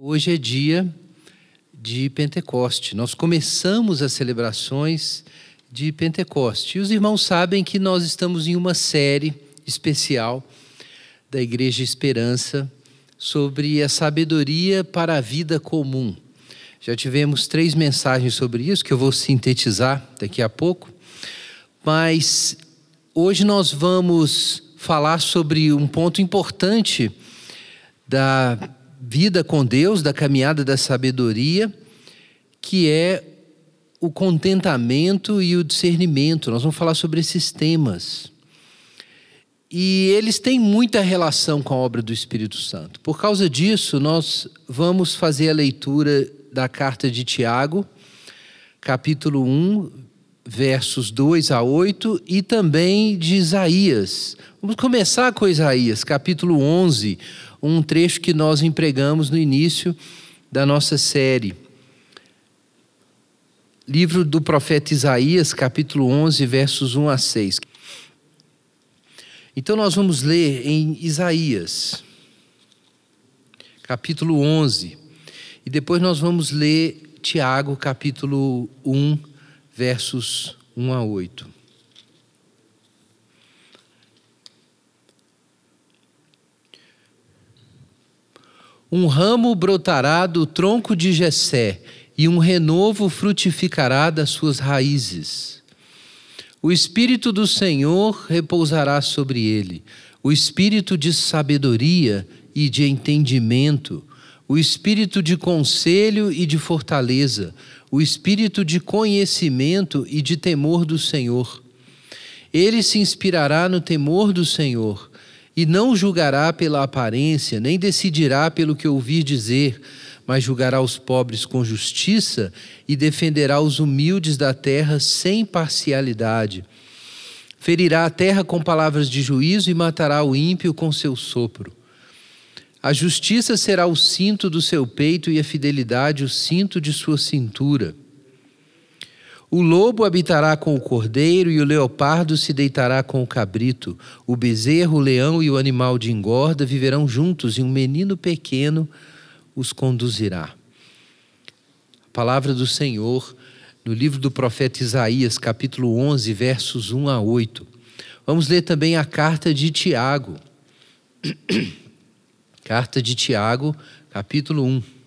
Hoje é dia de Pentecoste. Nós começamos as celebrações de Pentecoste. E os irmãos sabem que nós estamos em uma série especial da Igreja Esperança sobre a sabedoria para a vida comum. Já tivemos três mensagens sobre isso que eu vou sintetizar daqui a pouco, mas hoje nós vamos falar sobre um ponto importante da vida com Deus, da caminhada da sabedoria, que é o contentamento e o discernimento. Nós vamos falar sobre esses temas. E eles têm muita relação com a obra do Espírito Santo. Por causa disso, nós vamos fazer a leitura da carta de Tiago, capítulo 1, versos 2 a 8, e também de Isaías. Vamos começar com Isaías, capítulo 11, um trecho que nós empregamos no início da nossa série. Livro do profeta Isaías, capítulo 11, versos 1 a 6. Então nós vamos ler em Isaías, capítulo 11, e depois nós vamos ler Tiago, capítulo 1, versos 1 a 8. Um ramo brotará do tronco de Jessé, e um renovo frutificará das suas raízes. O espírito do Senhor repousará sobre ele, o espírito de sabedoria e de entendimento, o espírito de conselho e de fortaleza, o espírito de conhecimento e de temor do Senhor. Ele se inspirará no temor do Senhor e não julgará pela aparência, nem decidirá pelo que ouvir dizer, mas julgará os pobres com justiça e defenderá os humildes da terra sem parcialidade. Ferirá a terra com palavras de juízo e matará o ímpio com seu sopro. A justiça será o cinto do seu peito e a fidelidade o cinto de sua cintura. O lobo habitará com o cordeiro e o leopardo se deitará com o cabrito. O bezerro, o leão e o animal de engorda viverão juntos e um menino pequeno os conduzirá. A palavra do Senhor no livro do profeta Isaías, capítulo 11, versos 1 a 8. Vamos ler também a carta de Tiago. carta de Tiago, capítulo 1.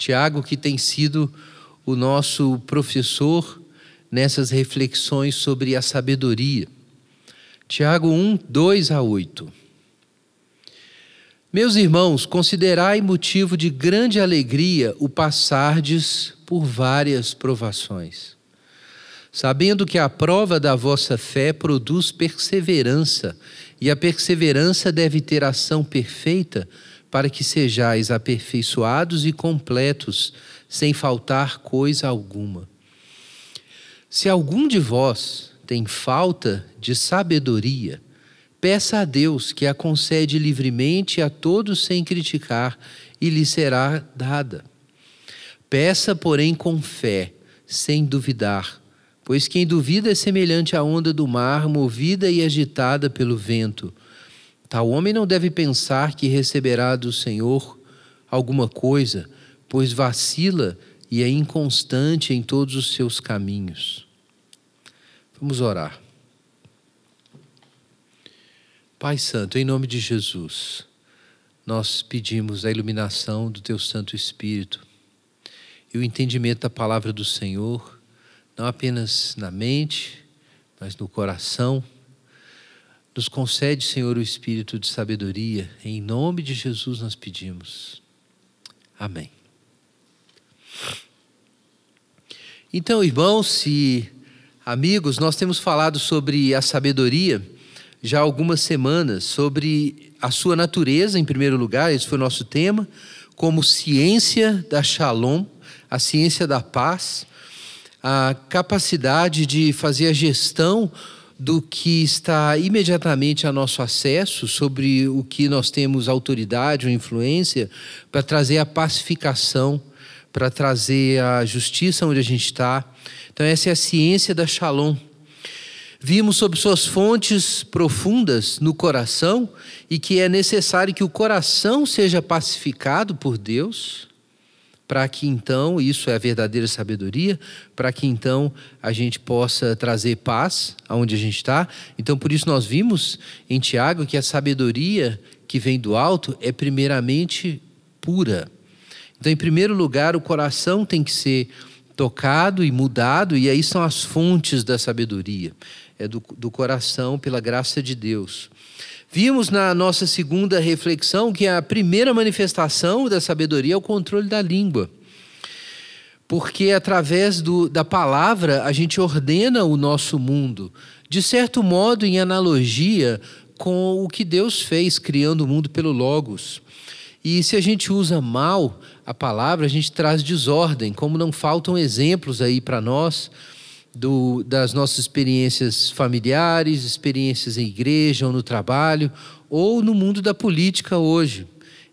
Tiago, que tem sido o nosso professor nessas reflexões sobre a sabedoria. Tiago 1, 2 a 8. Meus irmãos, considerai motivo de grande alegria o passardes por várias provações, sabendo que a prova da vossa fé produz perseverança, e a perseverança deve ter ação perfeita, para que sejais aperfeiçoados e completos, sem faltar coisa alguma. Se algum de vós tem falta de sabedoria, peça a Deus que a concede livremente a todos sem criticar, e lhe será dada. Peça, porém, com fé, sem duvidar, pois quem duvida é semelhante à onda do mar, movida e agitada pelo vento. Tal homem não deve pensar que receberá do Senhor alguma coisa, pois vacila e é inconstante em todos os seus caminhos. Vamos orar. Pai Santo, em nome de Jesus, nós pedimos a iluminação do Teu Santo Espírito e o entendimento da palavra do Senhor, não apenas na mente, mas no coração nos concede, Senhor, o espírito de sabedoria. Em nome de Jesus nós pedimos. Amém. Então, irmãos e amigos, nós temos falado sobre a sabedoria já há algumas semanas, sobre a sua natureza, em primeiro lugar, esse foi o nosso tema, como ciência da shalom, a ciência da paz, a capacidade de fazer a gestão do que está imediatamente a nosso acesso, sobre o que nós temos autoridade ou influência, para trazer a pacificação, para trazer a justiça onde a gente está. Então, essa é a ciência da Shalom. Vimos sobre suas fontes profundas no coração e que é necessário que o coração seja pacificado por Deus, para que então, isso é a verdadeira sabedoria, para que então a gente possa trazer paz aonde a gente está. Então, por isso nós vimos em Tiago que a sabedoria que vem do alto é primeiramente pura. Então, em primeiro lugar, o coração tem que ser tocado e mudado, e aí são as fontes da sabedoria é do, do coração pela graça de Deus. Vimos na nossa segunda reflexão que a primeira manifestação da sabedoria é o controle da língua. Porque através do, da palavra a gente ordena o nosso mundo, de certo modo em analogia com o que Deus fez criando o mundo pelo Logos. E se a gente usa mal a palavra, a gente traz desordem, como não faltam exemplos aí para nós do, das nossas experiências familiares, experiências em igreja ou no trabalho, ou no mundo da política hoje,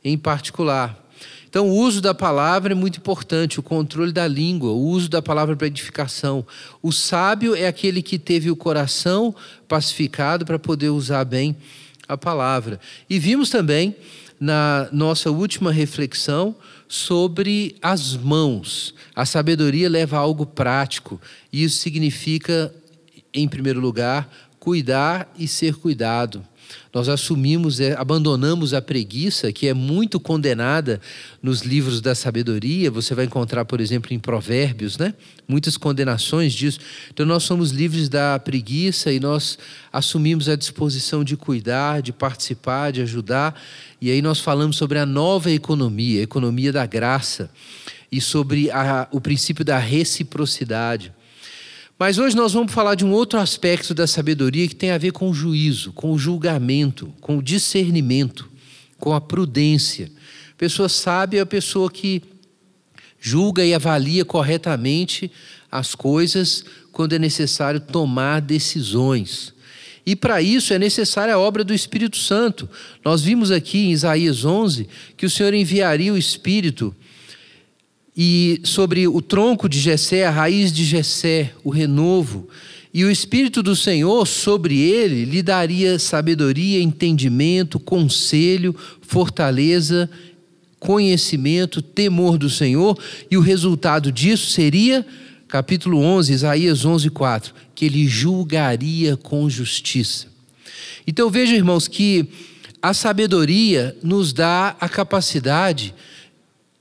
em particular. Então, o uso da palavra é muito importante, o controle da língua, o uso da palavra para edificação. O sábio é aquele que teve o coração pacificado para poder usar bem a palavra. E vimos também, na nossa última reflexão, sobre as mãos. A sabedoria leva a algo prático. E isso significa, em primeiro lugar, cuidar e ser cuidado. Nós assumimos, é, abandonamos a preguiça, que é muito condenada nos livros da sabedoria. Você vai encontrar, por exemplo, em Provérbios, né? Muitas condenações disso. Então, nós somos livres da preguiça e nós assumimos a disposição de cuidar, de participar, de ajudar. E aí nós falamos sobre a nova economia, a economia da graça, e sobre a, o princípio da reciprocidade. Mas hoje nós vamos falar de um outro aspecto da sabedoria que tem a ver com o juízo, com o julgamento, com o discernimento, com a prudência. A pessoa sábia é a pessoa que julga e avalia corretamente as coisas quando é necessário tomar decisões. E para isso é necessária a obra do Espírito Santo. Nós vimos aqui em Isaías 11 que o Senhor enviaria o Espírito e sobre o tronco de Jessé, a raiz de Jessé, o renovo, e o espírito do Senhor sobre ele lhe daria sabedoria, entendimento, conselho, fortaleza, conhecimento, temor do Senhor, e o resultado disso seria capítulo 11, Isaías 11, 4, que ele julgaria com justiça. Então veja, irmãos, que a sabedoria nos dá a capacidade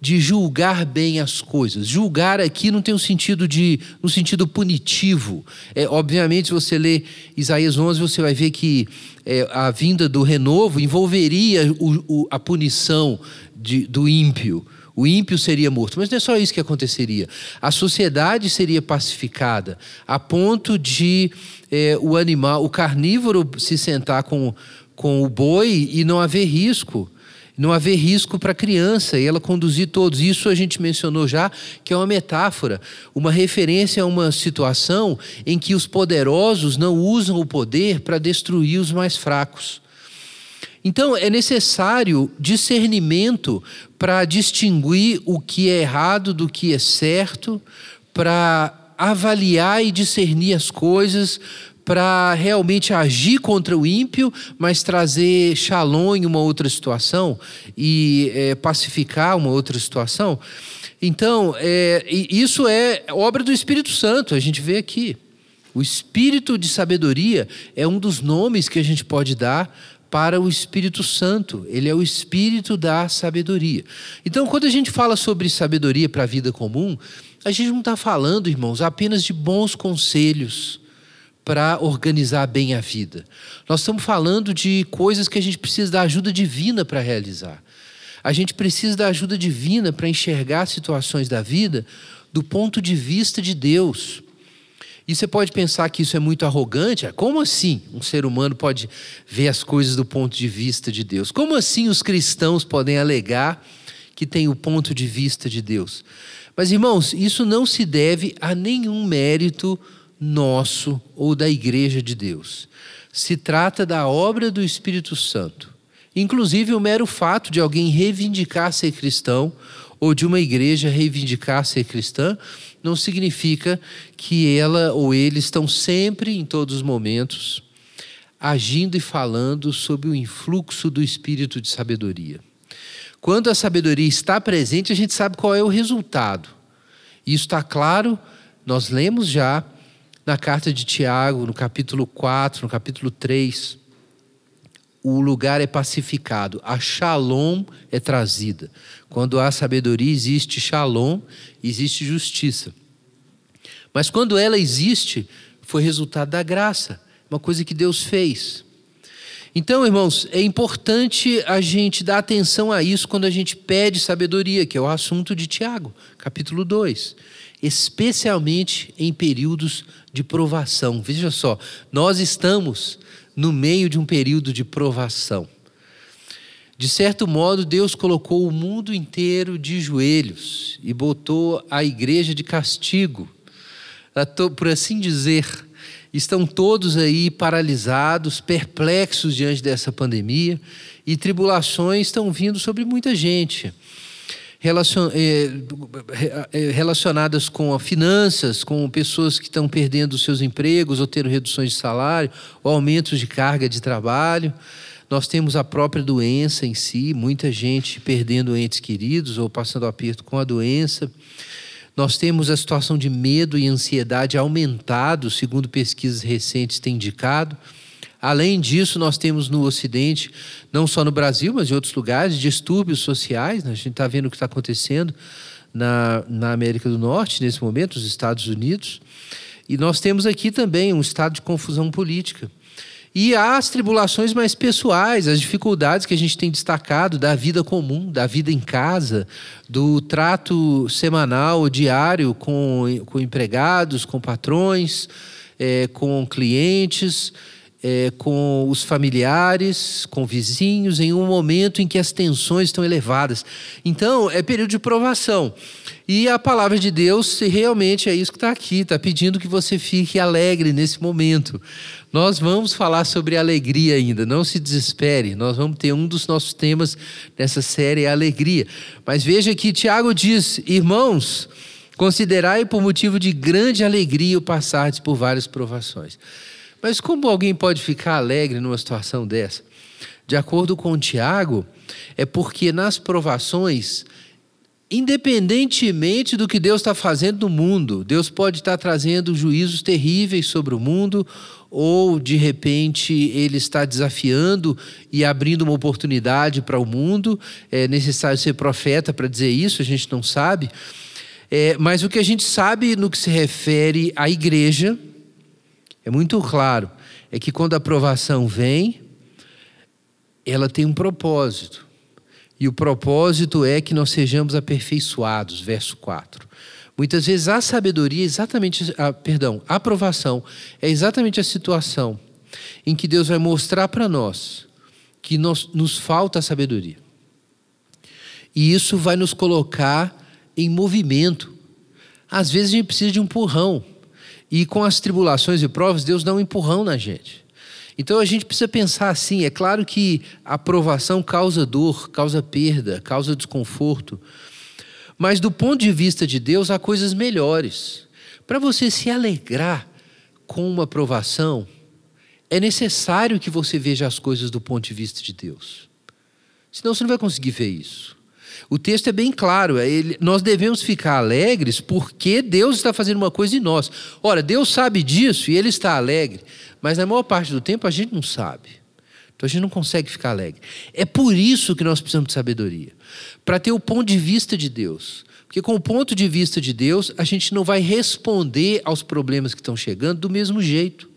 de julgar bem as coisas. Julgar aqui não tem um sentido de no sentido punitivo. É, obviamente, se você ler Isaías 11, você vai ver que é, a vinda do renovo envolveria o, o, a punição de, do ímpio. O ímpio seria morto, mas não é só isso que aconteceria. A sociedade seria pacificada a ponto de é, o animal, o carnívoro, se sentar com, com o boi e não haver risco não haver risco para a criança e ela conduzir todos. Isso a gente mencionou já, que é uma metáfora, uma referência a uma situação em que os poderosos não usam o poder para destruir os mais fracos. Então é necessário discernimento para distinguir o que é errado do que é certo, para avaliar e discernir as coisas, para realmente agir contra o ímpio, mas trazer shalom em uma outra situação e é, pacificar uma outra situação. Então, é, isso é obra do Espírito Santo, a gente vê aqui. O espírito de sabedoria é um dos nomes que a gente pode dar para o Espírito Santo. Ele é o espírito da sabedoria. Então, quando a gente fala sobre sabedoria para a vida comum, a gente não está falando, irmãos, apenas de bons conselhos para organizar bem a vida. Nós estamos falando de coisas que a gente precisa da ajuda divina para realizar. A gente precisa da ajuda divina para enxergar situações da vida do ponto de vista de Deus. E você pode pensar que isso é muito arrogante. Como assim um ser humano pode ver as coisas do ponto de vista de Deus? Como assim os cristãos podem alegar que tem o ponto de vista de Deus? Mas, irmãos, isso não se deve a nenhum mérito nosso ou da Igreja de Deus. Se trata da obra do Espírito Santo. Inclusive, o mero fato de alguém reivindicar ser cristão ou de uma igreja reivindicar ser cristã, não significa que ela ou ele estão sempre, em todos os momentos, agindo e falando sob o influxo do espírito de sabedoria. Quando a sabedoria está presente, a gente sabe qual é o resultado. Isso está claro, nós lemos já na carta de Tiago, no capítulo 4, no capítulo 3 o lugar é pacificado, a shalom é trazida. Quando há sabedoria, existe shalom, existe justiça. Mas quando ela existe, foi resultado da graça, uma coisa que Deus fez. Então, irmãos, é importante a gente dar atenção a isso quando a gente pede sabedoria, que é o assunto de Tiago, capítulo 2. Especialmente em períodos de provação. Veja só, nós estamos no meio de um período de provação. De certo modo, Deus colocou o mundo inteiro de joelhos e botou a igreja de castigo. Por assim dizer, estão todos aí paralisados, perplexos diante dessa pandemia e tribulações estão vindo sobre muita gente. Eh, eh, relacionadas com finanças, com pessoas que estão perdendo seus empregos ou tendo reduções de salário, ou aumentos de carga de trabalho. Nós temos a própria doença em si, muita gente perdendo entes queridos ou passando aperto com a doença. Nós temos a situação de medo e ansiedade aumentado, segundo pesquisas recentes têm indicado. Além disso, nós temos no Ocidente, não só no Brasil, mas em outros lugares, distúrbios sociais. Né? A gente está vendo o que está acontecendo na, na América do Norte, nesse momento, nos Estados Unidos. E nós temos aqui também um estado de confusão política. E há as tribulações mais pessoais, as dificuldades que a gente tem destacado da vida comum, da vida em casa, do trato semanal, diário com, com empregados, com patrões, é, com clientes é, com os familiares, com vizinhos, em um momento em que as tensões estão elevadas. Então, é período de provação. E a palavra de Deus realmente é isso que está aqui, está pedindo que você fique alegre nesse momento. Nós vamos falar sobre alegria ainda, não se desespere. Nós vamos ter um dos nossos temas nessa série, é alegria. Mas veja que Tiago diz: irmãos, considerai por motivo de grande alegria o passar por várias provações. Mas como alguém pode ficar alegre numa situação dessa? De acordo com Tiago, é porque nas provações, independentemente do que Deus está fazendo no mundo, Deus pode estar trazendo juízos terríveis sobre o mundo, ou de repente Ele está desafiando e abrindo uma oportunidade para o mundo. É necessário ser profeta para dizer isso, a gente não sabe. É, mas o que a gente sabe no que se refere à igreja, é muito claro, é que quando a aprovação vem, ela tem um propósito. E o propósito é que nós sejamos aperfeiçoados, verso 4. Muitas vezes a sabedoria, exatamente, a, perdão, a aprovação é exatamente a situação em que Deus vai mostrar para nós que nós, nos falta a sabedoria. E isso vai nos colocar em movimento. Às vezes a gente precisa de um empurrão. E com as tribulações e provas, Deus dá um empurrão na gente. Então a gente precisa pensar assim: é claro que a aprovação causa dor, causa perda, causa desconforto. Mas do ponto de vista de Deus, há coisas melhores. Para você se alegrar com uma aprovação, é necessário que você veja as coisas do ponto de vista de Deus. Senão você não vai conseguir ver isso. O texto é bem claro, é ele, nós devemos ficar alegres porque Deus está fazendo uma coisa em nós. Ora, Deus sabe disso e Ele está alegre, mas na maior parte do tempo a gente não sabe. Então a gente não consegue ficar alegre. É por isso que nós precisamos de sabedoria para ter o ponto de vista de Deus. Porque com o ponto de vista de Deus, a gente não vai responder aos problemas que estão chegando do mesmo jeito.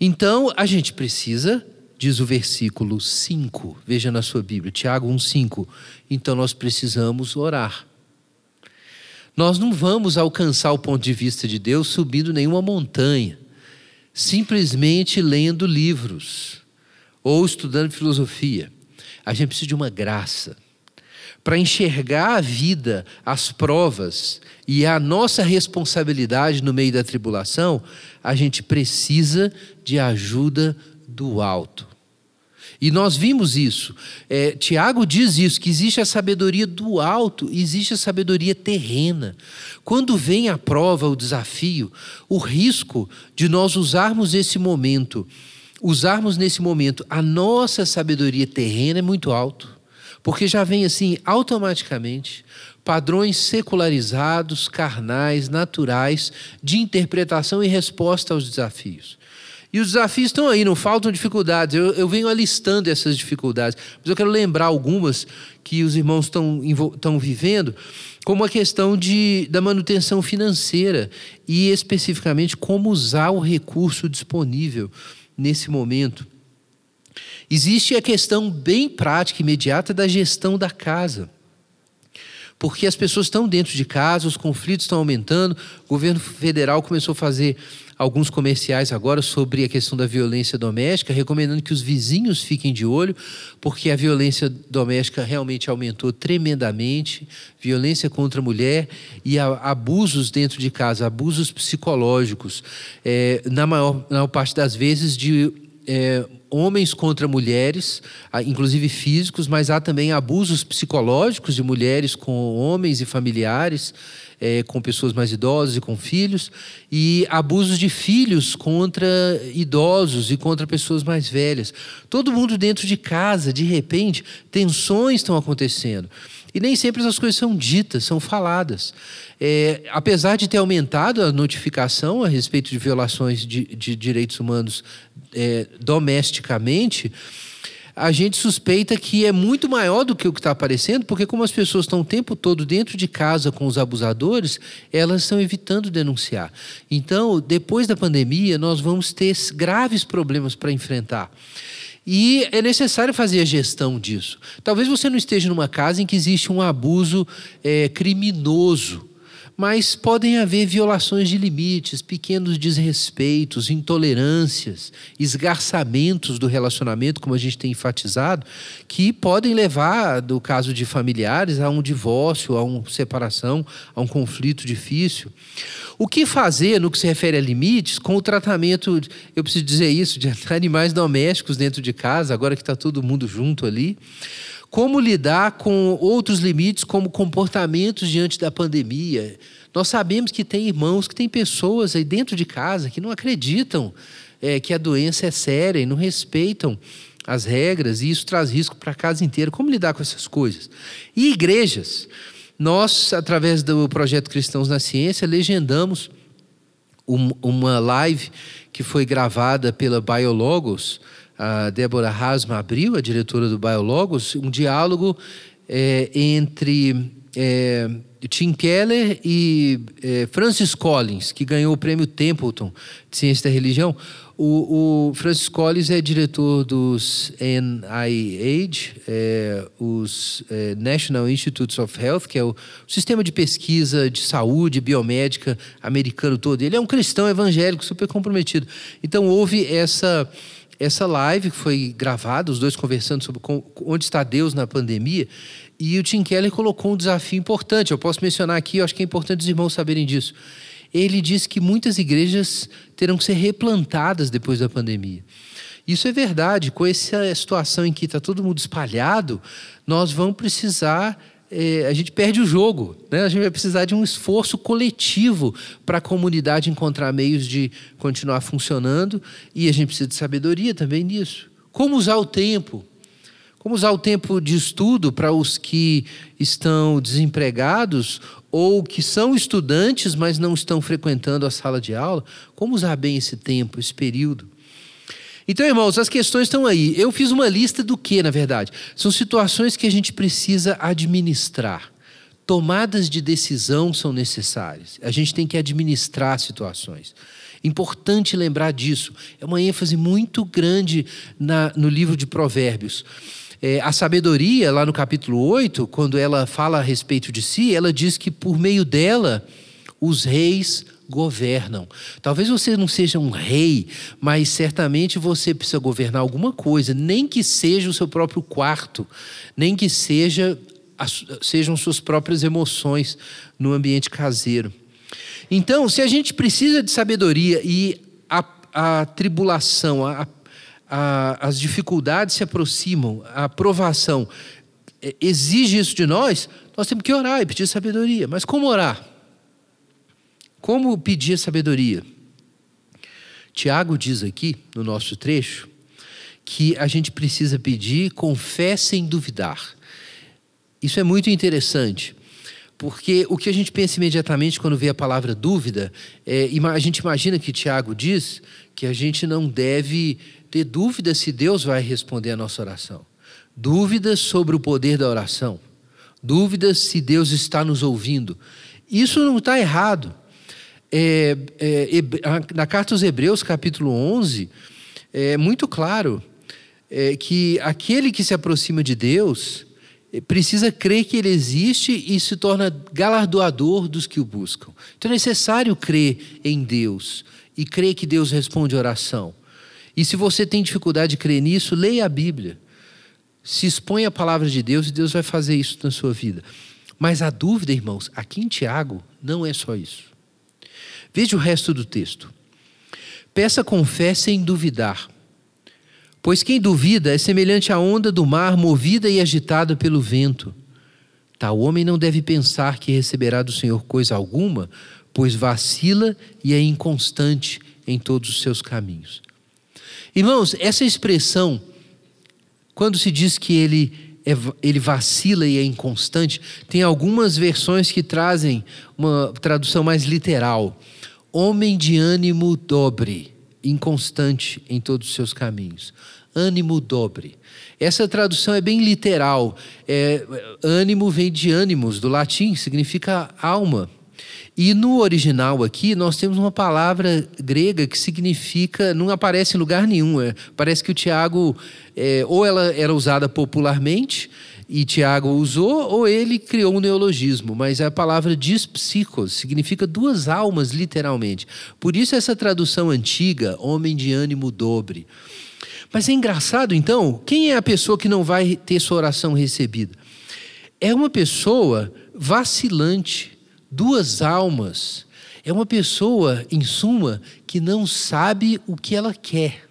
Então, a gente precisa diz o versículo 5, veja na sua Bíblia, Tiago 1,5. Então nós precisamos orar. Nós não vamos alcançar o ponto de vista de Deus subindo nenhuma montanha, simplesmente lendo livros ou estudando filosofia. A gente precisa de uma graça para enxergar a vida, as provas e a nossa responsabilidade no meio da tribulação, a gente precisa de ajuda do alto. E nós vimos isso. É, Tiago diz isso: que existe a sabedoria do alto existe a sabedoria terrena. Quando vem a prova, o desafio, o risco de nós usarmos esse momento, usarmos nesse momento a nossa sabedoria terrena é muito alto. Porque já vem assim automaticamente padrões secularizados, carnais, naturais de interpretação e resposta aos desafios. E os desafios estão aí, não faltam dificuldades. Eu, eu venho alistando essas dificuldades, mas eu quero lembrar algumas que os irmãos estão, vivendo, como a questão de, da manutenção financeira e, especificamente, como usar o recurso disponível nesse momento. Existe a questão bem prática, imediata, da gestão da casa porque as pessoas estão dentro de casa, os conflitos estão aumentando. O governo federal começou a fazer alguns comerciais agora sobre a questão da violência doméstica, recomendando que os vizinhos fiquem de olho, porque a violência doméstica realmente aumentou tremendamente violência contra a mulher e abusos dentro de casa, abusos psicológicos, é, na, maior, na maior parte das vezes de é, homens contra mulheres, inclusive físicos, mas há também abusos psicológicos de mulheres com homens e familiares, é, com pessoas mais idosas e com filhos, e abusos de filhos contra idosos e contra pessoas mais velhas. Todo mundo dentro de casa, de repente, tensões estão acontecendo. E nem sempre as coisas são ditas, são faladas. É, apesar de ter aumentado a notificação a respeito de violações de, de direitos humanos é, domesticamente, a gente suspeita que é muito maior do que o que está aparecendo, porque como as pessoas estão o tempo todo dentro de casa com os abusadores, elas estão evitando denunciar. Então, depois da pandemia, nós vamos ter graves problemas para enfrentar. E é necessário fazer a gestão disso. Talvez você não esteja numa casa em que existe um abuso é, criminoso mas podem haver violações de limites, pequenos desrespeitos, intolerâncias, esgarçamentos do relacionamento, como a gente tem enfatizado, que podem levar, no caso de familiares, a um divórcio, a uma separação, a um conflito difícil. O que fazer no que se refere a limites com o tratamento, eu preciso dizer isso, de animais domésticos dentro de casa, agora que está todo mundo junto ali? Como lidar com outros limites, como comportamentos diante da pandemia? Nós sabemos que tem irmãos, que tem pessoas aí dentro de casa que não acreditam é, que a doença é séria e não respeitam as regras, e isso traz risco para a casa inteira. Como lidar com essas coisas? E igrejas? Nós, através do projeto Cristãos na Ciência, legendamos uma live que foi gravada pela Biologos a Débora Hasma abriu, a diretora do Biologos, um diálogo é, entre é, Tim Keller e é, Francis Collins, que ganhou o prêmio Templeton de Ciência da Religião. O, o Francis Collins é diretor dos NIH, é, os é, National Institutes of Health, que é o sistema de pesquisa de saúde biomédica americano todo. Ele é um cristão evangélico super comprometido. Então houve essa essa live que foi gravada, os dois conversando sobre onde está Deus na pandemia, e o Tim Keller colocou um desafio importante. Eu posso mencionar aqui, eu acho que é importante os irmãos saberem disso. Ele disse que muitas igrejas terão que ser replantadas depois da pandemia. Isso é verdade. Com essa situação em que está todo mundo espalhado, nós vamos precisar é, a gente perde o jogo. Né? A gente vai precisar de um esforço coletivo para a comunidade encontrar meios de continuar funcionando e a gente precisa de sabedoria também nisso. Como usar o tempo? Como usar o tempo de estudo para os que estão desempregados ou que são estudantes, mas não estão frequentando a sala de aula? Como usar bem esse tempo, esse período? Então, irmãos, as questões estão aí. Eu fiz uma lista do que, na verdade? São situações que a gente precisa administrar. Tomadas de decisão são necessárias. A gente tem que administrar situações. Importante lembrar disso. É uma ênfase muito grande na, no livro de Provérbios. É, a sabedoria, lá no capítulo 8, quando ela fala a respeito de si, ela diz que por meio dela os reis governam. Talvez você não seja um rei, mas certamente você precisa governar alguma coisa, nem que seja o seu próprio quarto, nem que seja sejam suas próprias emoções no ambiente caseiro. Então, se a gente precisa de sabedoria e a, a tribulação, a, a, as dificuldades se aproximam, a aprovação é, exige isso de nós, nós temos que orar e pedir sabedoria. Mas como orar? Como pedir sabedoria? Tiago diz aqui, no nosso trecho, que a gente precisa pedir com fé sem duvidar. Isso é muito interessante, porque o que a gente pensa imediatamente quando vê a palavra dúvida, é, a gente imagina que Tiago diz que a gente não deve ter dúvida se Deus vai responder a nossa oração. Dúvidas sobre o poder da oração. Dúvidas se Deus está nos ouvindo. Isso não está errado. É, é, na carta aos Hebreus, capítulo 11, é muito claro é, que aquele que se aproxima de Deus é, precisa crer que Ele existe e se torna galardoador dos que o buscam. Então é necessário crer em Deus e crer que Deus responde oração. E se você tem dificuldade de crer nisso, leia a Bíblia. Se expõe a palavra de Deus e Deus vai fazer isso na sua vida. Mas a dúvida, irmãos, aqui em Tiago, não é só isso. Veja o resto do texto. Peça com fé sem duvidar. Pois quem duvida é semelhante à onda do mar movida e agitada pelo vento. Tal homem não deve pensar que receberá do Senhor coisa alguma, pois vacila e é inconstante em todos os seus caminhos. Irmãos, essa expressão, quando se diz que ele, é, ele vacila e é inconstante, tem algumas versões que trazem uma tradução mais literal. Homem de ânimo dobre, inconstante em todos os seus caminhos. Ânimo dobre. Essa tradução é bem literal. É, ânimo vem de ânimos, do latim, significa alma. E no original aqui, nós temos uma palavra grega que significa, não aparece em lugar nenhum. É, parece que o Tiago, é, ou ela era usada popularmente, e Tiago usou, ou ele criou um neologismo, mas a palavra dispsicos significa duas almas, literalmente. Por isso, essa tradução antiga, homem de ânimo dobre. Mas é engraçado, então, quem é a pessoa que não vai ter sua oração recebida? É uma pessoa vacilante duas almas. É uma pessoa, em suma, que não sabe o que ela quer.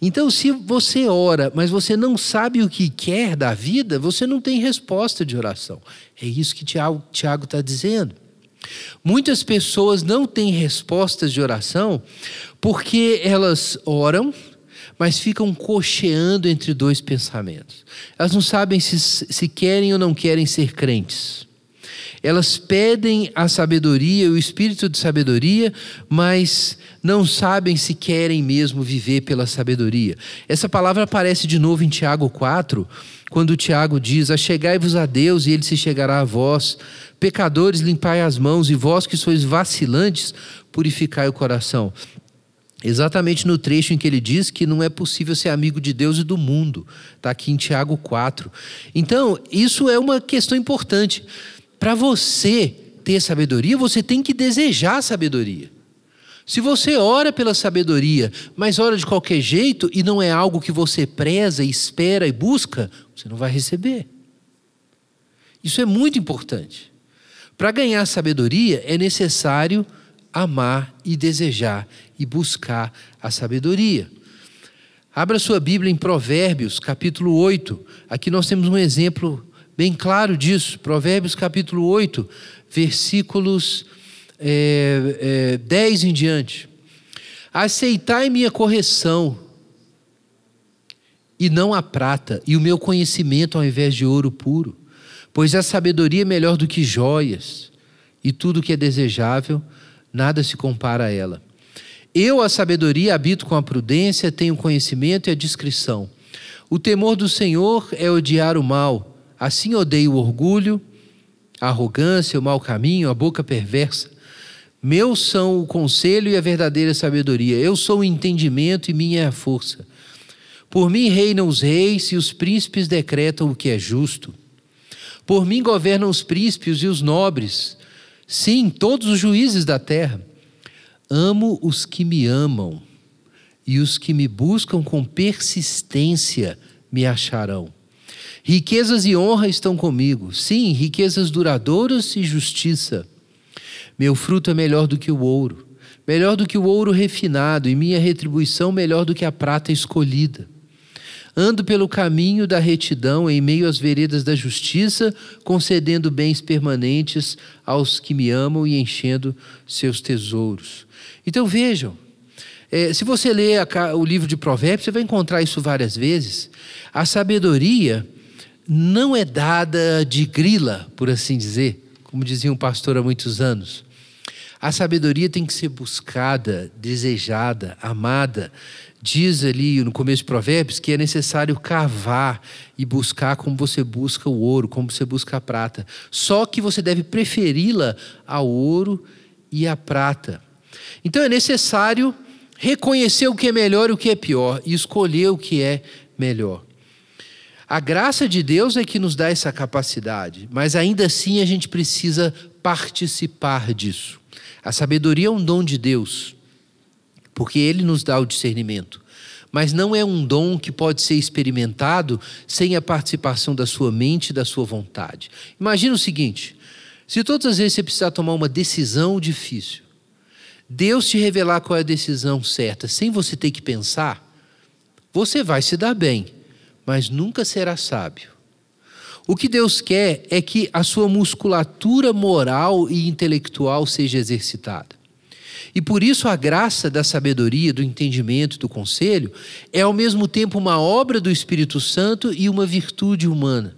Então, se você ora, mas você não sabe o que quer da vida, você não tem resposta de oração. É isso que Tiago está dizendo. Muitas pessoas não têm respostas de oração porque elas oram, mas ficam cocheando entre dois pensamentos. Elas não sabem se, se querem ou não querem ser crentes. Elas pedem a sabedoria, o espírito de sabedoria, mas não sabem se querem mesmo viver pela sabedoria. Essa palavra aparece de novo em Tiago 4, quando Tiago diz: Achegai-vos a Deus e ele se chegará a vós. Pecadores, limpai as mãos, e vós que sois vacilantes, purificai o coração. Exatamente no trecho em que ele diz que não é possível ser amigo de Deus e do mundo. Está aqui em Tiago 4. Então, isso é uma questão importante. Para você ter sabedoria, você tem que desejar sabedoria. Se você ora pela sabedoria, mas ora de qualquer jeito e não é algo que você preza, espera e busca, você não vai receber. Isso é muito importante. Para ganhar sabedoria é necessário amar e desejar e buscar a sabedoria. Abra sua Bíblia em Provérbios, capítulo 8. Aqui nós temos um exemplo bem claro disso. Provérbios capítulo 8, versículos é, é, 10 em diante. Aceitai minha correção, e não a prata, e o meu conhecimento ao invés de ouro puro, pois a sabedoria é melhor do que joias, e tudo que é desejável, nada se compara a ela. Eu, a sabedoria, habito com a prudência, tenho conhecimento e a discrição. O temor do Senhor é odiar o mal Assim odeio o orgulho, a arrogância, o mau caminho, a boca perversa. Meus são o conselho e a verdadeira sabedoria. Eu sou o entendimento e minha é a força. Por mim reinam os reis e os príncipes decretam o que é justo. Por mim governam os príncipes e os nobres. Sim, todos os juízes da terra. Amo os que me amam, e os que me buscam com persistência me acharão. Riquezas e honra estão comigo. Sim, riquezas duradouras e justiça. Meu fruto é melhor do que o ouro. melhor do que o ouro refinado, e minha retribuição melhor do que a prata escolhida. Ando pelo caminho da retidão, em meio às veredas da justiça, concedendo bens permanentes aos que me amam e enchendo seus tesouros. Então vejam, é, se você ler o livro de Provérbios, você vai encontrar isso várias vezes. A sabedoria não é dada de grila, por assim dizer, como dizia um pastor há muitos anos. A sabedoria tem que ser buscada, desejada, amada. Diz ali no começo de Provérbios que é necessário cavar e buscar como você busca o ouro, como você busca a prata. Só que você deve preferi-la ao ouro e à prata. Então é necessário reconhecer o que é melhor e o que é pior e escolher o que é melhor. A graça de Deus é que nos dá essa capacidade, mas ainda assim a gente precisa participar disso. A sabedoria é um dom de Deus, porque Ele nos dá o discernimento. Mas não é um dom que pode ser experimentado sem a participação da sua mente e da sua vontade. Imagina o seguinte: se todas as vezes você precisar tomar uma decisão difícil, Deus te revelar qual é a decisão certa, sem você ter que pensar, você vai se dar bem, mas nunca será sábio. O que Deus quer é que a sua musculatura moral e intelectual seja exercitada. E por isso a graça da sabedoria, do entendimento, do conselho é ao mesmo tempo uma obra do Espírito Santo e uma virtude humana.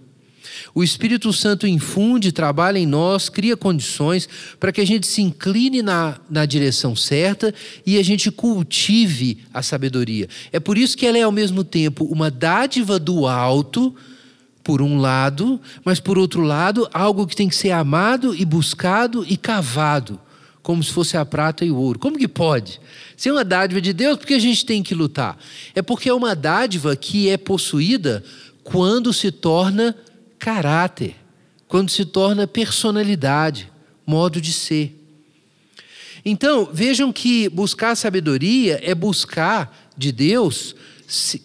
O Espírito Santo infunde, trabalha em nós, cria condições para que a gente se incline na, na direção certa e a gente cultive a sabedoria. É por isso que ela é, ao mesmo tempo, uma dádiva do alto, por um lado, mas por outro lado, algo que tem que ser amado e buscado e cavado, como se fosse a prata e o ouro. Como que pode? Se é uma dádiva de Deus, por que a gente tem que lutar? É porque é uma dádiva que é possuída quando se torna caráter, quando se torna personalidade, modo de ser. Então, vejam que buscar sabedoria é buscar de Deus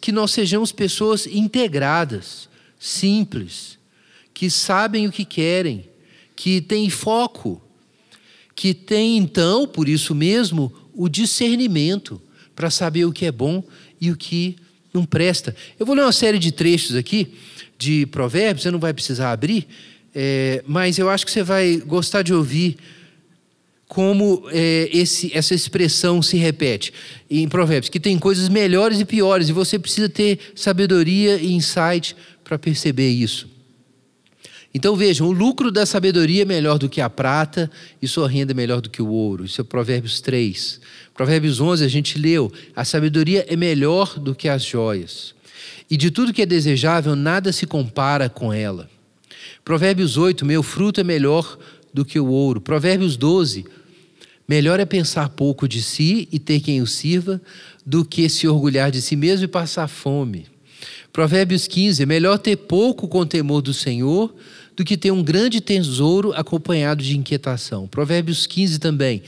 que nós sejamos pessoas integradas, simples, que sabem o que querem, que têm foco, que têm então, por isso mesmo, o discernimento para saber o que é bom e o que não presta. Eu vou ler uma série de trechos aqui de Provérbios, você não vai precisar abrir, é, mas eu acho que você vai gostar de ouvir como é, esse, essa expressão se repete em Provérbios, que tem coisas melhores e piores, e você precisa ter sabedoria e insight para perceber isso. Então vejam, o lucro da sabedoria é melhor do que a prata e sua renda é melhor do que o ouro. Isso é Provérbios 3. Provérbios 11 a gente leu: a sabedoria é melhor do que as joias. E de tudo que é desejável, nada se compara com ela. Provérbios 8: Meu fruto é melhor do que o ouro. Provérbios 12: Melhor é pensar pouco de si e ter quem o sirva, do que se orgulhar de si mesmo e passar fome. Provérbios 15: Melhor ter pouco com temor do Senhor do que ter um grande tesouro acompanhado de inquietação. Provérbios 15 também.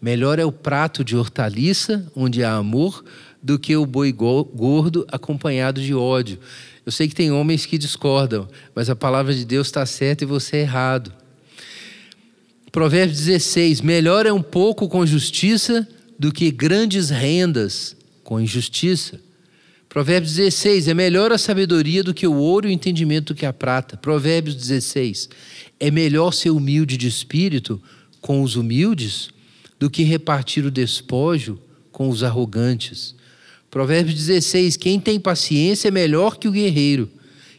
Melhor é o prato de hortaliça, onde há amor, do que o boi gordo acompanhado de ódio. Eu sei que tem homens que discordam, mas a palavra de Deus está certa e você é errado. Provérbios 16: Melhor é um pouco com justiça do que grandes rendas com injustiça. Provérbios 16: É melhor a sabedoria do que o ouro e o entendimento do que a prata. Provérbios 16: É melhor ser humilde de espírito com os humildes do que repartir o despojo com os arrogantes. Provérbios 16: Quem tem paciência é melhor que o guerreiro.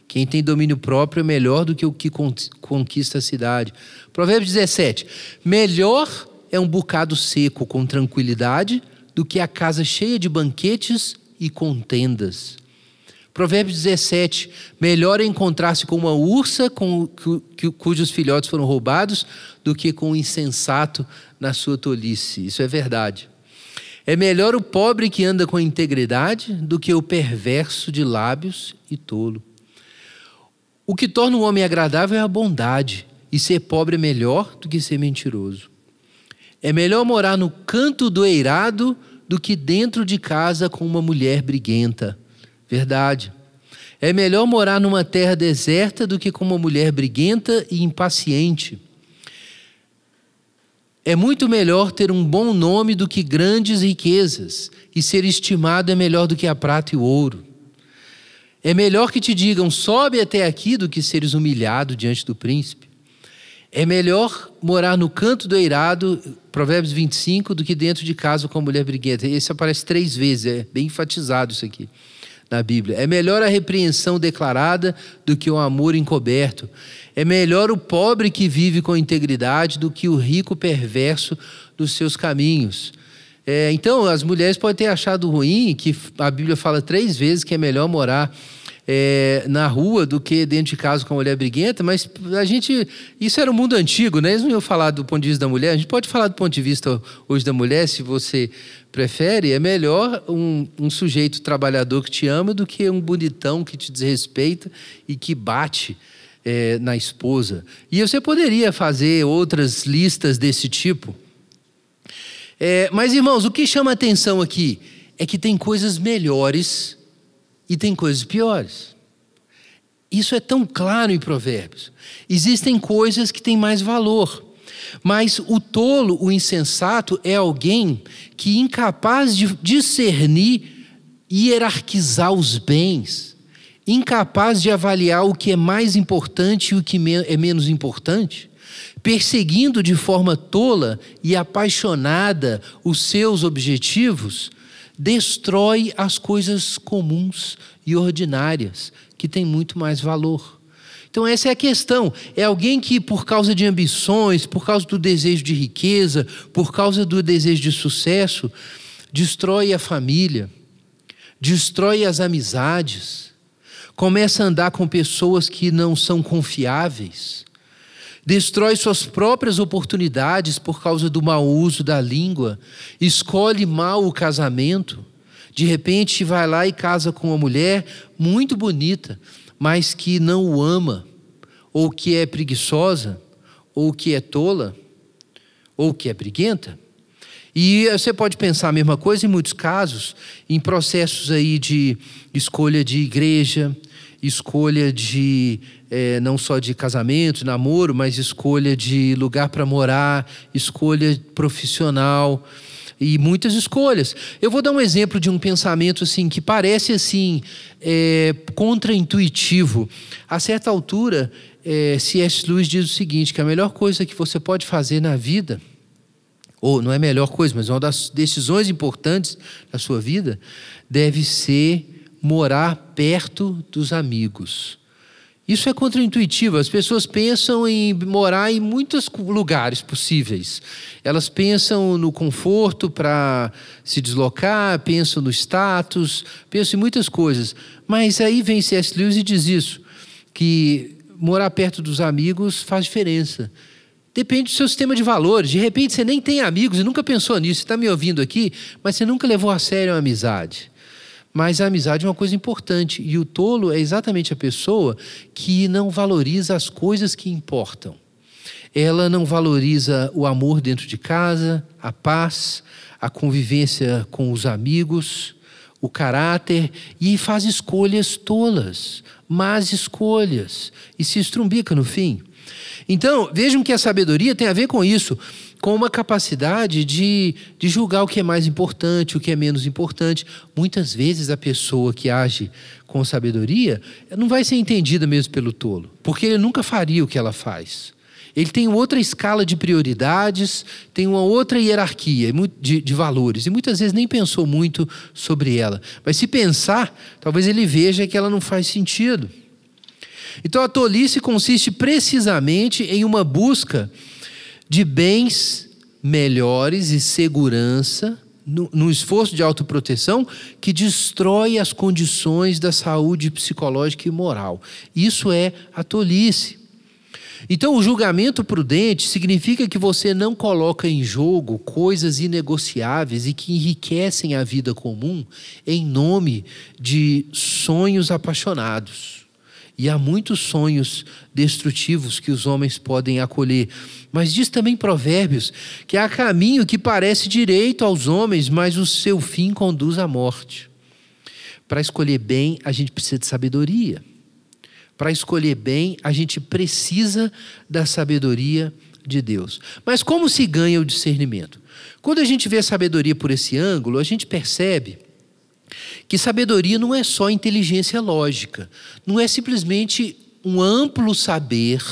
Quem tem domínio próprio é melhor do que o que conquista a cidade. Provérbios 17: Melhor é um bocado seco com tranquilidade do que a casa cheia de banquetes e contendas. Provérbios 17: Melhor é encontrar-se com uma ursa com, cujos filhotes foram roubados do que com um insensato na sua tolice. Isso é verdade. É melhor o pobre que anda com integridade do que o perverso de lábios e tolo. O que torna o homem agradável é a bondade, e ser pobre é melhor do que ser mentiroso. É melhor morar no canto do eirado do que dentro de casa com uma mulher briguenta. Verdade. É melhor morar numa terra deserta do que com uma mulher briguenta e impaciente. É muito melhor ter um bom nome do que grandes riquezas, e ser estimado é melhor do que a prata e o ouro. É melhor que te digam, sobe até aqui, do que seres humilhado diante do príncipe. É melhor morar no canto do eirado, Provérbios 25, do que dentro de casa com a mulher briguenta. Esse aparece três vezes, é bem enfatizado isso aqui na Bíblia. É melhor a repreensão declarada do que o amor encoberto. É melhor o pobre que vive com integridade do que o rico perverso dos seus caminhos. É, então, as mulheres podem ter achado ruim que a Bíblia fala três vezes que é melhor morar é, na rua do que dentro de casa com a mulher briguenta, mas a gente. Isso era o mundo antigo, né? Eles não iam falar do ponto de vista da mulher. A gente pode falar do ponto de vista hoje da mulher, se você prefere. É melhor um, um sujeito trabalhador que te ama do que um bonitão que te desrespeita e que bate. É, na esposa. E você poderia fazer outras listas desse tipo. É, mas, irmãos, o que chama atenção aqui é que tem coisas melhores e tem coisas piores. Isso é tão claro em Provérbios. Existem coisas que têm mais valor. Mas o tolo, o insensato, é alguém que, incapaz de discernir e hierarquizar os bens, incapaz de avaliar o que é mais importante e o que é menos importante, perseguindo de forma tola e apaixonada os seus objetivos, destrói as coisas comuns e ordinárias, que têm muito mais valor. Então, essa é a questão. É alguém que, por causa de ambições, por causa do desejo de riqueza, por causa do desejo de sucesso, destrói a família, destrói as amizades, começa a andar com pessoas que não são confiáveis destrói suas próprias oportunidades por causa do mau uso da língua, escolhe mal o casamento, de repente vai lá e casa com uma mulher muito bonita, mas que não o ama, ou que é preguiçosa, ou que é tola, ou que é briguenta. E você pode pensar a mesma coisa em muitos casos, em processos aí de escolha de igreja, escolha de é, não só de casamento, namoro, mas escolha de lugar para morar, escolha profissional e muitas escolhas. Eu vou dar um exemplo de um pensamento assim que parece assim é, contraintuitivo. A certa altura, é, C.S. Lewis diz o seguinte: que a melhor coisa que você pode fazer na vida ou não é a melhor coisa, mas uma das decisões importantes da sua vida deve ser morar perto dos amigos. Isso é contraintuitivo. As pessoas pensam em morar em muitos lugares possíveis. Elas pensam no conforto para se deslocar, pensam no status, pensam em muitas coisas. Mas aí vem C.S. Lewis e diz isso: que morar perto dos amigos faz diferença. Depende do seu sistema de valores. De repente você nem tem amigos e nunca pensou nisso. Você está me ouvindo aqui, mas você nunca levou a sério a amizade. Mas a amizade é uma coisa importante e o tolo é exatamente a pessoa que não valoriza as coisas que importam. Ela não valoriza o amor dentro de casa, a paz, a convivência com os amigos, o caráter e faz escolhas tolas, más escolhas e se estrumbica no fim. Então, vejam que a sabedoria tem a ver com isso com uma capacidade de, de julgar o que é mais importante, o que é menos importante. Muitas vezes a pessoa que age com sabedoria não vai ser entendida mesmo pelo tolo, porque ele nunca faria o que ela faz. Ele tem outra escala de prioridades, tem uma outra hierarquia de, de, valores, e muitas vezes nem pensou muito sobre ela. Mas se pensar, talvez ele veja que ela não faz sentido. Então a tolice consiste precisamente em uma busca de bens melhores e segurança, no, esforço de autoproteção que destrói as condições da saúde psicológica e moral. Isso é a tolice. Então, o julgamento prudente significa que você não coloca em jogo coisas inegociáveis e que enriquecem a vida comum em nome de sonhos apaixonados. E há muitos sonhos destrutivos que os homens podem acolher. Mas diz também Provérbios que há caminho que parece direito aos homens, mas o seu fim conduz à morte. Para escolher bem, a gente precisa de sabedoria. Para escolher bem, a gente precisa da sabedoria de Deus. Mas como se ganha o discernimento? Quando a gente vê a sabedoria por esse ângulo, a gente percebe que sabedoria não é só inteligência lógica, não é simplesmente um amplo saber.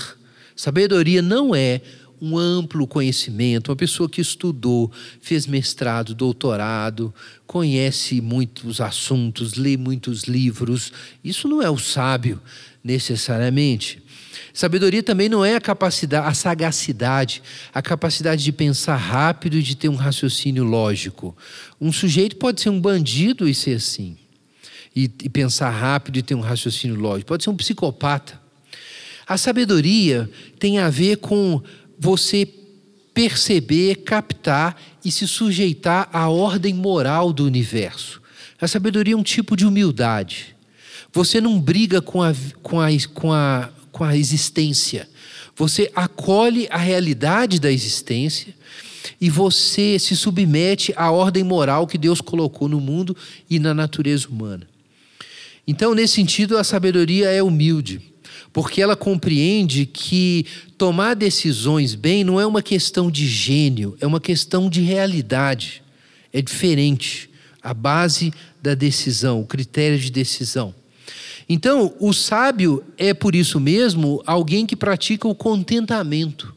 Sabedoria não é um amplo conhecimento, uma pessoa que estudou, fez mestrado, doutorado, conhece muitos assuntos, lê muitos livros. Isso não é o sábio necessariamente. Sabedoria também não é a capacidade, a sagacidade, a capacidade de pensar rápido e de ter um raciocínio lógico. Um sujeito pode ser um bandido e ser assim, e, e pensar rápido e ter um raciocínio lógico. Pode ser um psicopata. A sabedoria tem a ver com você perceber, captar e se sujeitar à ordem moral do universo. A sabedoria é um tipo de humildade. Você não briga com a, com a, com a, com a existência. Você acolhe a realidade da existência e você se submete à ordem moral que Deus colocou no mundo e na natureza humana. Então, nesse sentido, a sabedoria é humilde, porque ela compreende que tomar decisões bem não é uma questão de gênio, é uma questão de realidade. É diferente. A base da decisão, o critério de decisão. Então, o sábio é, por isso mesmo, alguém que pratica o contentamento.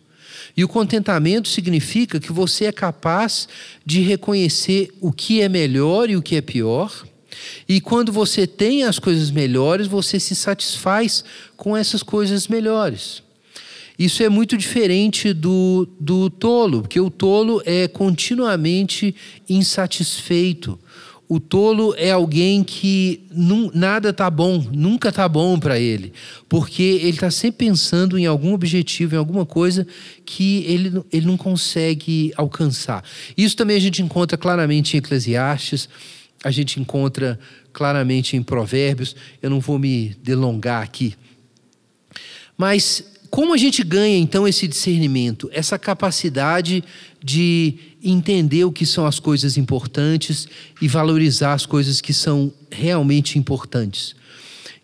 E o contentamento significa que você é capaz de reconhecer o que é melhor e o que é pior. E quando você tem as coisas melhores, você se satisfaz com essas coisas melhores. Isso é muito diferente do, do tolo, porque o tolo é continuamente insatisfeito. O tolo é alguém que num, nada está bom, nunca está bom para ele, porque ele está sempre pensando em algum objetivo, em alguma coisa que ele, ele não consegue alcançar. Isso também a gente encontra claramente em Eclesiastes, a gente encontra claramente em Provérbios. Eu não vou me delongar aqui. Mas como a gente ganha então esse discernimento, essa capacidade de entender o que são as coisas importantes e valorizar as coisas que são realmente importantes?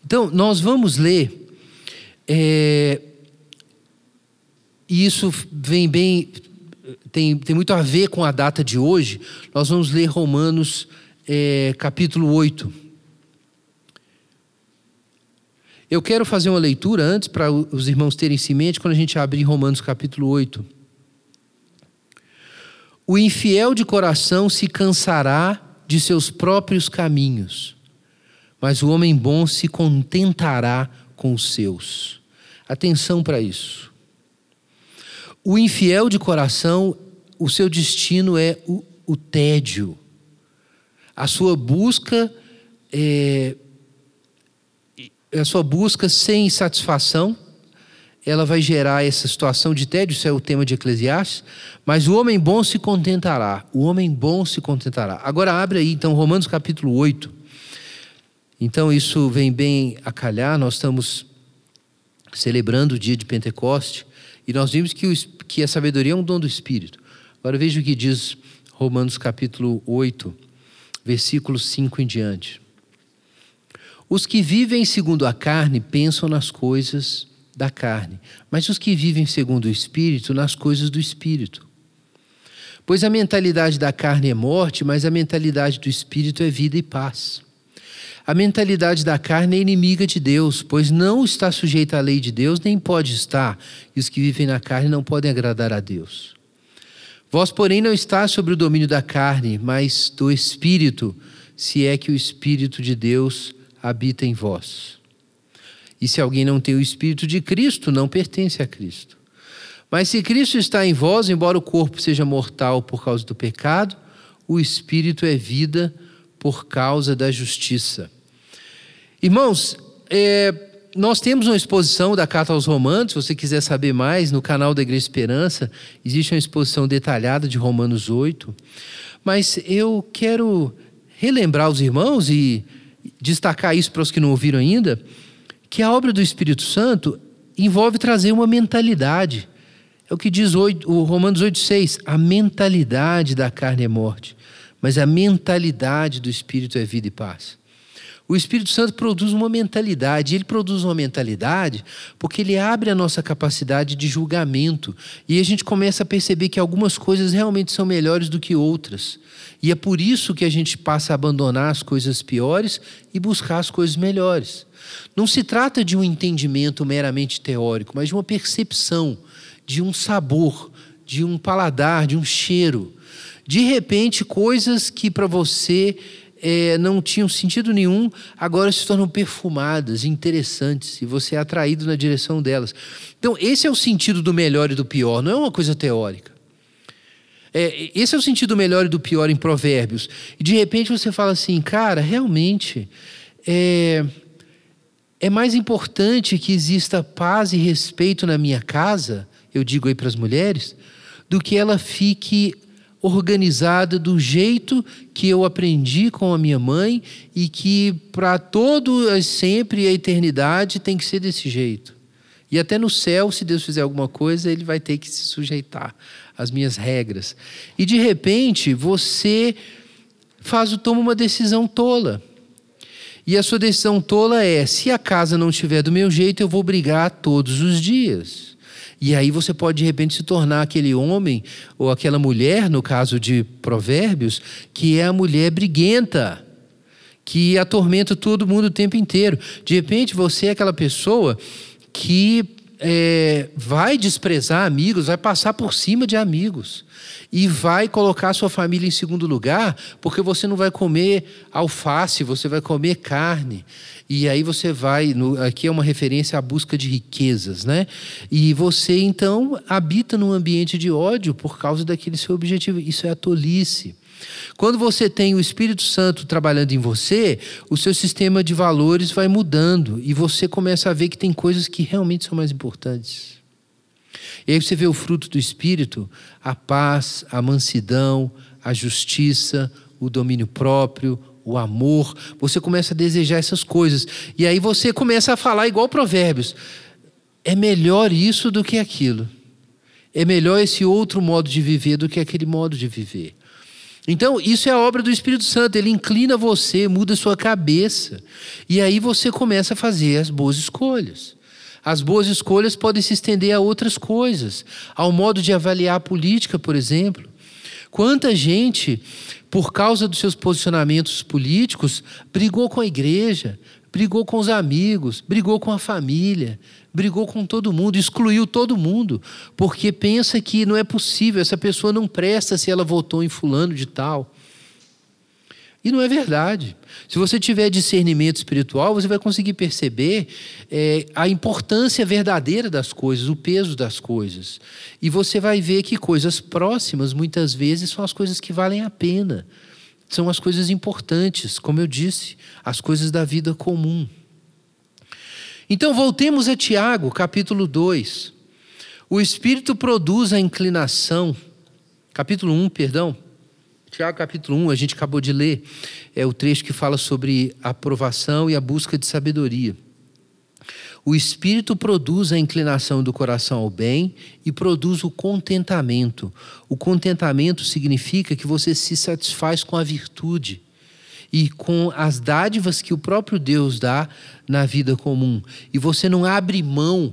Então, nós vamos ler, é, e isso vem bem, tem, tem muito a ver com a data de hoje, nós vamos ler Romanos é, capítulo 8. Eu quero fazer uma leitura antes para os irmãos terem em mente quando a gente abrir Romanos capítulo 8. O infiel de coração se cansará de seus próprios caminhos, mas o homem bom se contentará com os seus. Atenção para isso. O infiel de coração, o seu destino é o, o tédio. A sua busca é, a sua busca sem satisfação, ela vai gerar essa situação de tédio, isso é o tema de Eclesiastes, mas o homem bom se contentará. O homem bom se contentará. Agora abre aí, então, Romanos capítulo 8. Então, isso vem bem a calhar, nós estamos celebrando o dia de Pentecoste e nós vimos que, o, que a sabedoria é um dom do Espírito. Agora veja o que diz Romanos capítulo 8, versículos 5 em diante. Os que vivem segundo a carne pensam nas coisas da carne, mas os que vivem segundo o espírito, nas coisas do espírito. Pois a mentalidade da carne é morte, mas a mentalidade do espírito é vida e paz. A mentalidade da carne é inimiga de Deus, pois não está sujeita à lei de Deus, nem pode estar, e os que vivem na carne não podem agradar a Deus. Vós, porém, não está sobre o domínio da carne, mas do espírito, se é que o espírito de Deus habita em vós. E se alguém não tem o Espírito de Cristo, não pertence a Cristo. Mas se Cristo está em vós, embora o corpo seja mortal por causa do pecado, o Espírito é vida por causa da justiça. Irmãos, é, nós temos uma exposição da Carta aos Romanos, se você quiser saber mais, no canal da Igreja Esperança, existe uma exposição detalhada de Romanos 8. Mas eu quero relembrar os irmãos e destacar isso para os que não ouviram ainda, que a obra do Espírito Santo envolve trazer uma mentalidade. É o que diz o Romanos 8,6: a mentalidade da carne é morte, mas a mentalidade do Espírito é vida e paz. O Espírito Santo produz uma mentalidade. Ele produz uma mentalidade porque ele abre a nossa capacidade de julgamento. E a gente começa a perceber que algumas coisas realmente são melhores do que outras. E é por isso que a gente passa a abandonar as coisas piores e buscar as coisas melhores. Não se trata de um entendimento meramente teórico, mas de uma percepção, de um sabor, de um paladar, de um cheiro. De repente, coisas que para você é, não tinham sentido nenhum, agora se tornam perfumadas, interessantes, e você é atraído na direção delas. Então, esse é o sentido do melhor e do pior, não é uma coisa teórica. É, esse é o sentido do melhor e do pior em Provérbios. E de repente você fala assim, cara, realmente é, é mais importante que exista paz e respeito na minha casa, eu digo aí para as mulheres, do que ela fique organizada do jeito que eu aprendi com a minha mãe e que para todo sempre a eternidade tem que ser desse jeito. E até no céu, se Deus fizer alguma coisa, ele vai ter que se sujeitar às minhas regras. E de repente, você faz toma uma decisão tola. E a sua decisão tola é: se a casa não estiver do meu jeito, eu vou brigar todos os dias. E aí você pode de repente se tornar aquele homem ou aquela mulher, no caso de Provérbios, que é a mulher briguenta, que atormenta todo mundo o tempo inteiro. De repente você é aquela pessoa que é, vai desprezar amigos, vai passar por cima de amigos e vai colocar sua família em segundo lugar, porque você não vai comer alface, você vai comer carne. E aí você vai, no, aqui é uma referência à busca de riquezas, né? E você então habita num ambiente de ódio por causa daquele seu objetivo. Isso é a tolice. Quando você tem o Espírito Santo trabalhando em você, o seu sistema de valores vai mudando e você começa a ver que tem coisas que realmente são mais importantes. E aí você vê o fruto do Espírito, a paz, a mansidão, a justiça, o domínio próprio, o amor. Você começa a desejar essas coisas. E aí você começa a falar igual Provérbios. É melhor isso do que aquilo. É melhor esse outro modo de viver do que aquele modo de viver. Então, isso é a obra do Espírito Santo, ele inclina você, muda sua cabeça. E aí você começa a fazer as boas escolhas. As boas escolhas podem se estender a outras coisas, ao modo de avaliar a política, por exemplo. Quanta gente, por causa dos seus posicionamentos políticos, brigou com a igreja, brigou com os amigos, brigou com a família, brigou com todo mundo, excluiu todo mundo, porque pensa que não é possível, essa pessoa não presta se ela votou em fulano de tal. E não é verdade. Se você tiver discernimento espiritual, você vai conseguir perceber é, a importância verdadeira das coisas, o peso das coisas. E você vai ver que coisas próximas, muitas vezes, são as coisas que valem a pena. São as coisas importantes, como eu disse, as coisas da vida comum. Então, voltemos a Tiago, capítulo 2. O Espírito produz a inclinação. Capítulo 1, perdão. Tiago capítulo 1, a gente acabou de ler, é o trecho que fala sobre a aprovação e a busca de sabedoria. O espírito produz a inclinação do coração ao bem e produz o contentamento. O contentamento significa que você se satisfaz com a virtude e com as dádivas que o próprio Deus dá na vida comum. E você não abre mão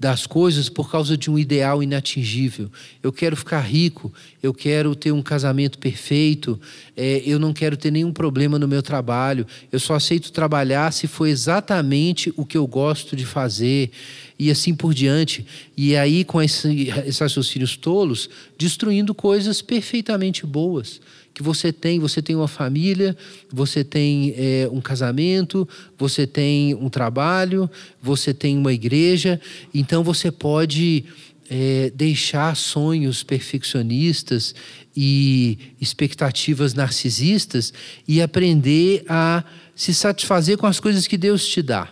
das coisas por causa de um ideal inatingível. Eu quero ficar rico, eu quero ter um casamento perfeito, é, eu não quero ter nenhum problema no meu trabalho, eu só aceito trabalhar se for exatamente o que eu gosto de fazer, e assim por diante. E aí, com esse, esses raciocínios tolos, destruindo coisas perfeitamente boas que você tem. Você tem uma família, você tem é, um casamento, você tem um trabalho, você tem uma igreja. Então você pode é, deixar sonhos perfeccionistas e expectativas narcisistas e aprender a se satisfazer com as coisas que Deus te dá.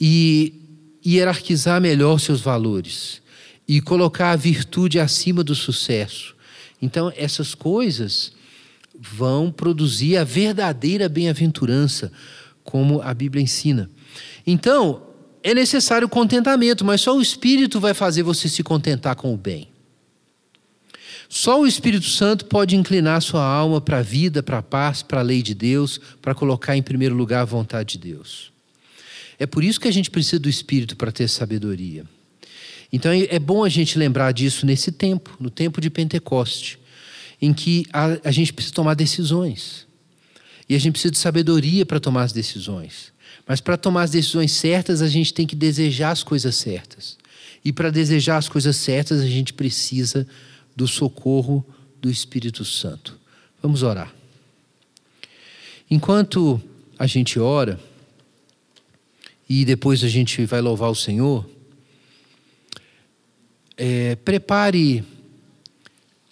E hierarquizar melhor seus valores e colocar a virtude acima do sucesso. Então, essas coisas vão produzir a verdadeira bem-aventurança, como a Bíblia ensina. Então, é necessário contentamento, mas só o Espírito vai fazer você se contentar com o bem. Só o Espírito Santo pode inclinar sua alma para a vida, para a paz, para a lei de Deus, para colocar em primeiro lugar a vontade de Deus. É por isso que a gente precisa do Espírito para ter sabedoria. Então é bom a gente lembrar disso nesse tempo, no tempo de Pentecoste, em que a, a gente precisa tomar decisões. E a gente precisa de sabedoria para tomar as decisões. Mas para tomar as decisões certas, a gente tem que desejar as coisas certas. E para desejar as coisas certas, a gente precisa do socorro do Espírito Santo. Vamos orar. Enquanto a gente ora, e depois a gente vai louvar o Senhor, é, prepare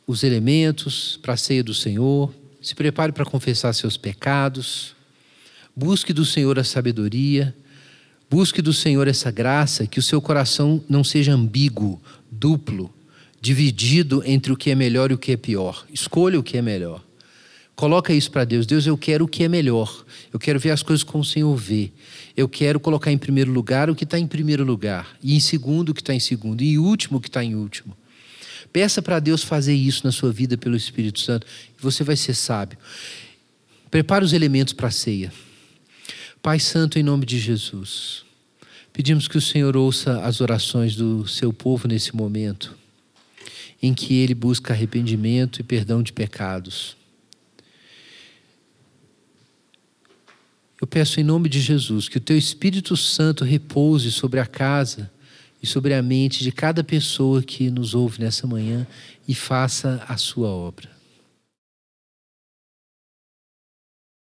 os elementos para a ceia do Senhor, se prepare para confessar seus pecados, busque do Senhor a sabedoria, busque do Senhor essa graça, que o seu coração não seja ambíguo, duplo, dividido entre o que é melhor e o que é pior. Escolha o que é melhor. Coloca isso para Deus. Deus, eu quero o que é melhor. Eu quero ver as coisas como o Senhor vê. Eu quero colocar em primeiro lugar o que está em primeiro lugar, e em segundo o que está em segundo, e em último o que está em último. Peça para Deus fazer isso na sua vida pelo Espírito Santo, e você vai ser sábio. Prepare os elementos para a ceia. Pai Santo, em nome de Jesus, pedimos que o Senhor ouça as orações do seu povo nesse momento em que ele busca arrependimento e perdão de pecados. Eu peço em nome de Jesus que o teu Espírito Santo repouse sobre a casa e sobre a mente de cada pessoa que nos ouve nessa manhã e faça a sua obra.